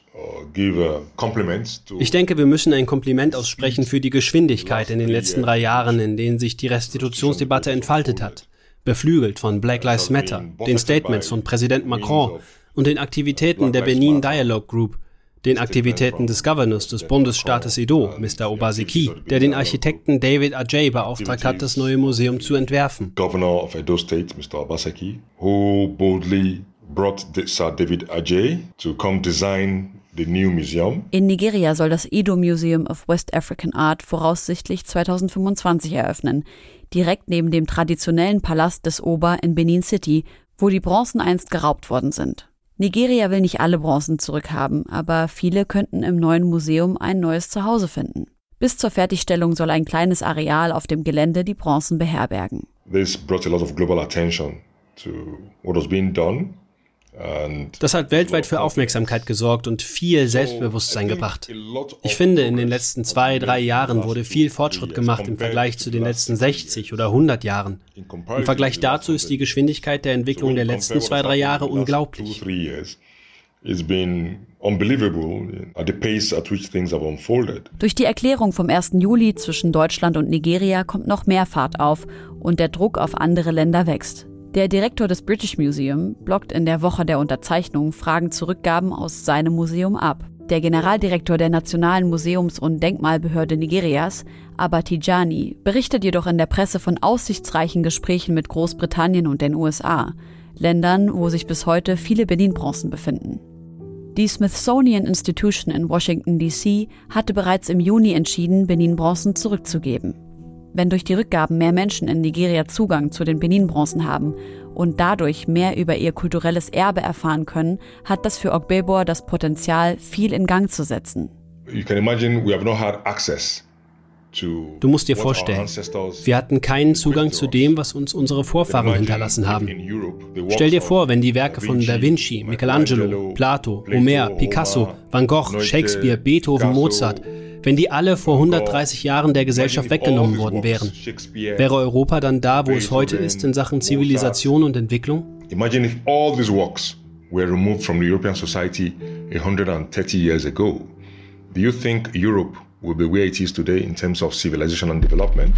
ich denke, wir müssen ein Kompliment aussprechen für die Geschwindigkeit in den letzten drei Jahren, in denen sich die Restitutionsdebatte entfaltet hat. Beflügelt von Black Lives Matter, den Statements von Präsident Macron und den Aktivitäten der Benin Dialogue Group, den Aktivitäten des Governors des Bundesstaates Edo, Mr. Obaseki, der den Architekten David Ajay beauftragt hat, das neue Museum zu entwerfen. Governor of Edo State, Mr. Obaseki, who boldly brought Sir David Ajay to come design the new museum. In Nigeria soll das Edo Museum of West African Art voraussichtlich 2025 eröffnen, direkt neben dem traditionellen Palast des Ober in Benin City, wo die Bronzen einst geraubt worden sind. Nigeria will nicht alle Bronzen zurückhaben, aber viele könnten im neuen Museum ein neues Zuhause finden. Bis zur Fertigstellung soll ein kleines Areal auf dem Gelände die Bronzen beherbergen. This brought a lot of global attention to what was being done das hat weltweit für Aufmerksamkeit gesorgt und viel Selbstbewusstsein gebracht. Ich finde, in den letzten zwei, drei Jahren wurde viel Fortschritt gemacht im Vergleich zu den letzten 60 oder 100 Jahren. Im Vergleich dazu ist die Geschwindigkeit der Entwicklung der letzten zwei, drei Jahre unglaublich. Durch die Erklärung vom 1. Juli zwischen Deutschland und Nigeria kommt noch mehr Fahrt auf und der Druck auf andere Länder wächst. Der Direktor des British Museum blockt in der Woche der Unterzeichnung Fragen zu Rückgaben aus seinem Museum ab. Der Generaldirektor der Nationalen Museums- und Denkmalbehörde Nigerias, Abatijani, berichtet jedoch in der Presse von aussichtsreichen Gesprächen mit Großbritannien und den USA, Ländern, wo sich bis heute viele Benin-Bronzen befinden. Die Smithsonian Institution in Washington, D.C. hatte bereits im Juni entschieden, Benin-Bronzen zurückzugeben. Wenn durch die Rückgaben mehr Menschen in Nigeria Zugang zu den Benin-Bronzen haben und dadurch mehr über ihr kulturelles Erbe erfahren können, hat das für Ogbebor das Potenzial, viel in Gang zu setzen. Du musst dir vorstellen, wir hatten keinen Zugang zu dem, was uns unsere Vorfahren hinterlassen haben. Stell dir vor, wenn die Werke von Da Vinci, Michelangelo, Plato, Homer, Picasso, Van Gogh, Shakespeare, Beethoven, Mozart, wenn die alle vor 130 Jahren der Gesellschaft weggenommen worden wären, wäre Europa dann da, wo es heute ist in Sachen Zivilisation und Entwicklung? Imagine if all these works were removed from the European society 130 years ago. Do you think Europe will be where it is today in terms of civilization and development?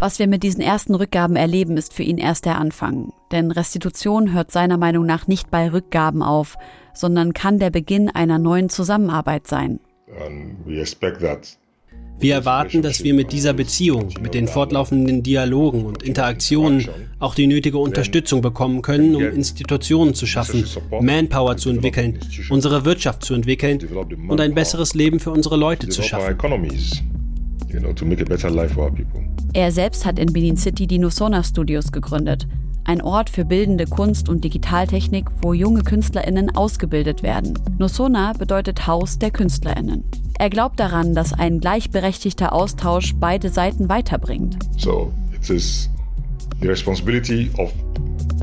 Was wir mit diesen ersten Rückgaben erleben, ist für ihn erst der Anfang. Denn Restitution hört seiner Meinung nach nicht bei Rückgaben auf, sondern kann der Beginn einer neuen Zusammenarbeit sein. Wir erwarten, dass wir mit dieser Beziehung, mit den fortlaufenden Dialogen und Interaktionen auch die nötige Unterstützung bekommen können, um Institutionen zu schaffen, Manpower zu entwickeln, unsere Wirtschaft zu entwickeln und ein besseres Leben für unsere Leute zu schaffen. Er selbst hat in Benin City die Nosona Studios gegründet, ein Ort für bildende Kunst und Digitaltechnik, wo junge KünstlerInnen ausgebildet werden. Nosona bedeutet Haus der KünstlerInnen. Er glaubt daran, dass ein gleichberechtigter Austausch beide Seiten weiterbringt. So, it is the responsibility of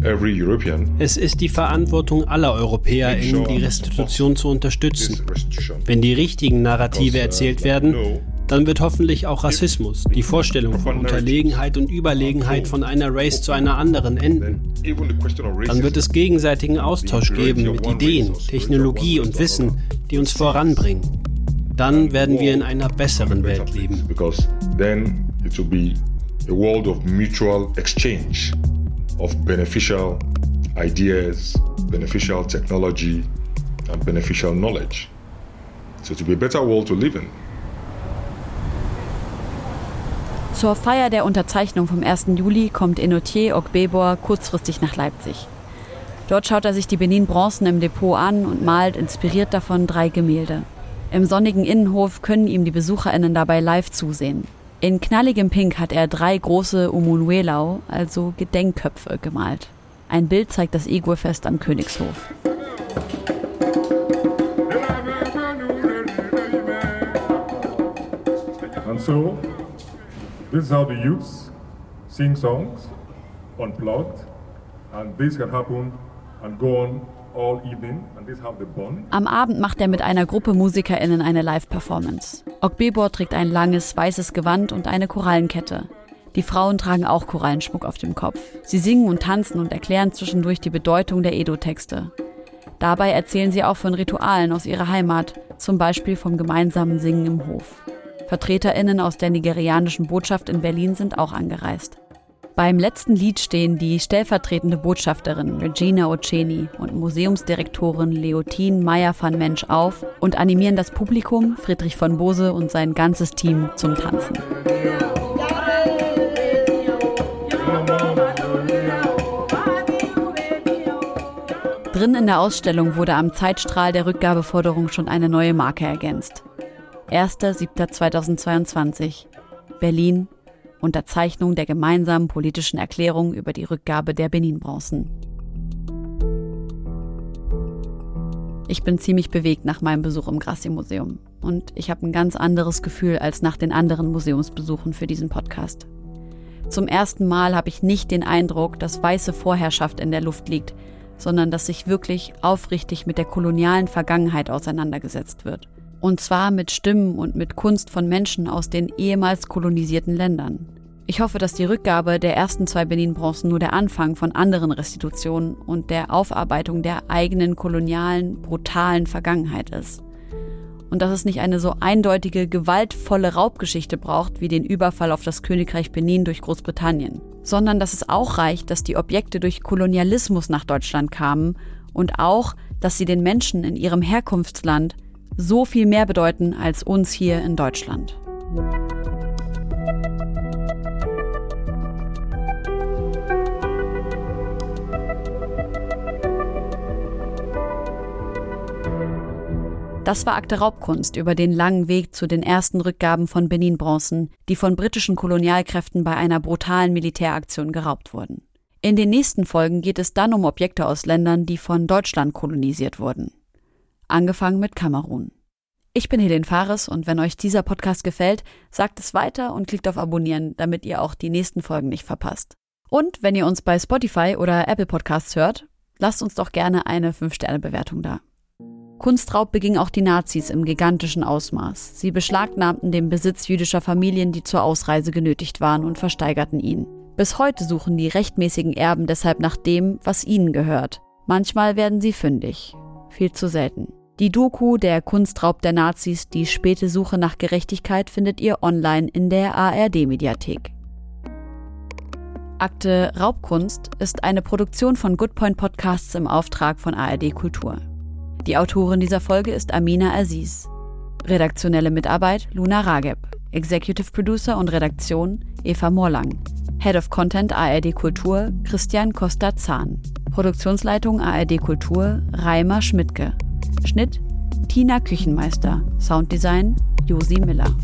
every European. Es ist die Verantwortung aller EuropäerInnen, die Restitution zu unterstützen. Wenn die richtigen Narrative erzählt werden, dann wird hoffentlich auch Rassismus, die Vorstellung von Unterlegenheit und Überlegenheit von einer Race zu einer anderen enden. Dann wird es gegenseitigen Austausch geben mit Ideen, Technologie und Wissen, die uns voranbringen. Dann werden wir in einer besseren Welt leben. a world of mutual exchange of beneficial ideas, beneficial technology, and beneficial knowledge. So to be a better world to live in. Zur Feier der Unterzeichnung vom 1. Juli kommt Enotier Ogbebor kurzfristig nach Leipzig. Dort schaut er sich die Benin-Bronzen im Depot an und malt inspiriert davon drei Gemälde. Im sonnigen Innenhof können ihm die BesucherInnen dabei live zusehen. In knalligem Pink hat er drei große Umunuelau, also Gedenkköpfe, gemalt. Ein Bild zeigt das Igurfest am Königshof. And so, this is how the youths sing songs unplugged, and this can happen and go on am Abend macht er mit einer Gruppe MusikerInnen eine Live-Performance. Ogbebor trägt ein langes, weißes Gewand und eine Korallenkette. Die Frauen tragen auch Korallenschmuck auf dem Kopf. Sie singen und tanzen und erklären zwischendurch die Bedeutung der Edo-Texte. Dabei erzählen sie auch von Ritualen aus ihrer Heimat, zum Beispiel vom gemeinsamen Singen im Hof. VertreterInnen aus der nigerianischen Botschaft in Berlin sind auch angereist. Beim letzten Lied stehen die stellvertretende Botschafterin Regina Oceni und Museumsdirektorin Leontine Meyer van Mensch auf und animieren das Publikum, Friedrich von Bose und sein ganzes Team zum Tanzen. Drin in der Ausstellung wurde am Zeitstrahl der Rückgabeforderung schon eine neue Marke ergänzt. 1.7.2022 Berlin Unterzeichnung der gemeinsamen politischen Erklärung über die Rückgabe der Benin-Bronzen. Ich bin ziemlich bewegt nach meinem Besuch im Grassi-Museum und ich habe ein ganz anderes Gefühl als nach den anderen Museumsbesuchen für diesen Podcast. Zum ersten Mal habe ich nicht den Eindruck, dass weiße Vorherrschaft in der Luft liegt, sondern dass sich wirklich aufrichtig mit der kolonialen Vergangenheit auseinandergesetzt wird. Und zwar mit Stimmen und mit Kunst von Menschen aus den ehemals kolonisierten Ländern. Ich hoffe, dass die Rückgabe der ersten zwei Benin-Bronzen nur der Anfang von anderen Restitutionen und der Aufarbeitung der eigenen kolonialen, brutalen Vergangenheit ist. Und dass es nicht eine so eindeutige, gewaltvolle Raubgeschichte braucht wie den Überfall auf das Königreich Benin durch Großbritannien, sondern dass es auch reicht, dass die Objekte durch Kolonialismus nach Deutschland kamen und auch, dass sie den Menschen in ihrem Herkunftsland so viel mehr bedeuten als uns hier in Deutschland. Das war Akte Raubkunst über den langen Weg zu den ersten Rückgaben von Benin-Bronzen, die von britischen Kolonialkräften bei einer brutalen Militäraktion geraubt wurden. In den nächsten Folgen geht es dann um Objekte aus Ländern, die von Deutschland kolonisiert wurden angefangen mit Kamerun. Ich bin Helene Fares und wenn euch dieser Podcast gefällt, sagt es weiter und klickt auf Abonnieren, damit ihr auch die nächsten Folgen nicht verpasst. Und wenn ihr uns bei Spotify oder Apple Podcasts hört, lasst uns doch gerne eine 5-Sterne-Bewertung da. Kunstraub beging auch die Nazis im gigantischen Ausmaß. Sie beschlagnahmten den Besitz jüdischer Familien, die zur Ausreise genötigt waren, und versteigerten ihn. Bis heute suchen die rechtmäßigen Erben deshalb nach dem, was ihnen gehört. Manchmal werden sie fündig. Viel zu selten. Die Doku Der Kunstraub der Nazis, die späte Suche nach Gerechtigkeit findet ihr online in der ARD-Mediathek. Akte Raubkunst ist eine Produktion von Goodpoint Podcasts im Auftrag von ARD Kultur. Die Autorin dieser Folge ist Amina Aziz. Redaktionelle Mitarbeit Luna Rageb. Executive Producer und Redaktion Eva Morlang. Head of Content ARD Kultur Christian Costa-Zahn. Produktionsleitung ARD Kultur Reimer Schmidtke. Schnitt Tina Küchenmeister. Sounddesign Josi Miller.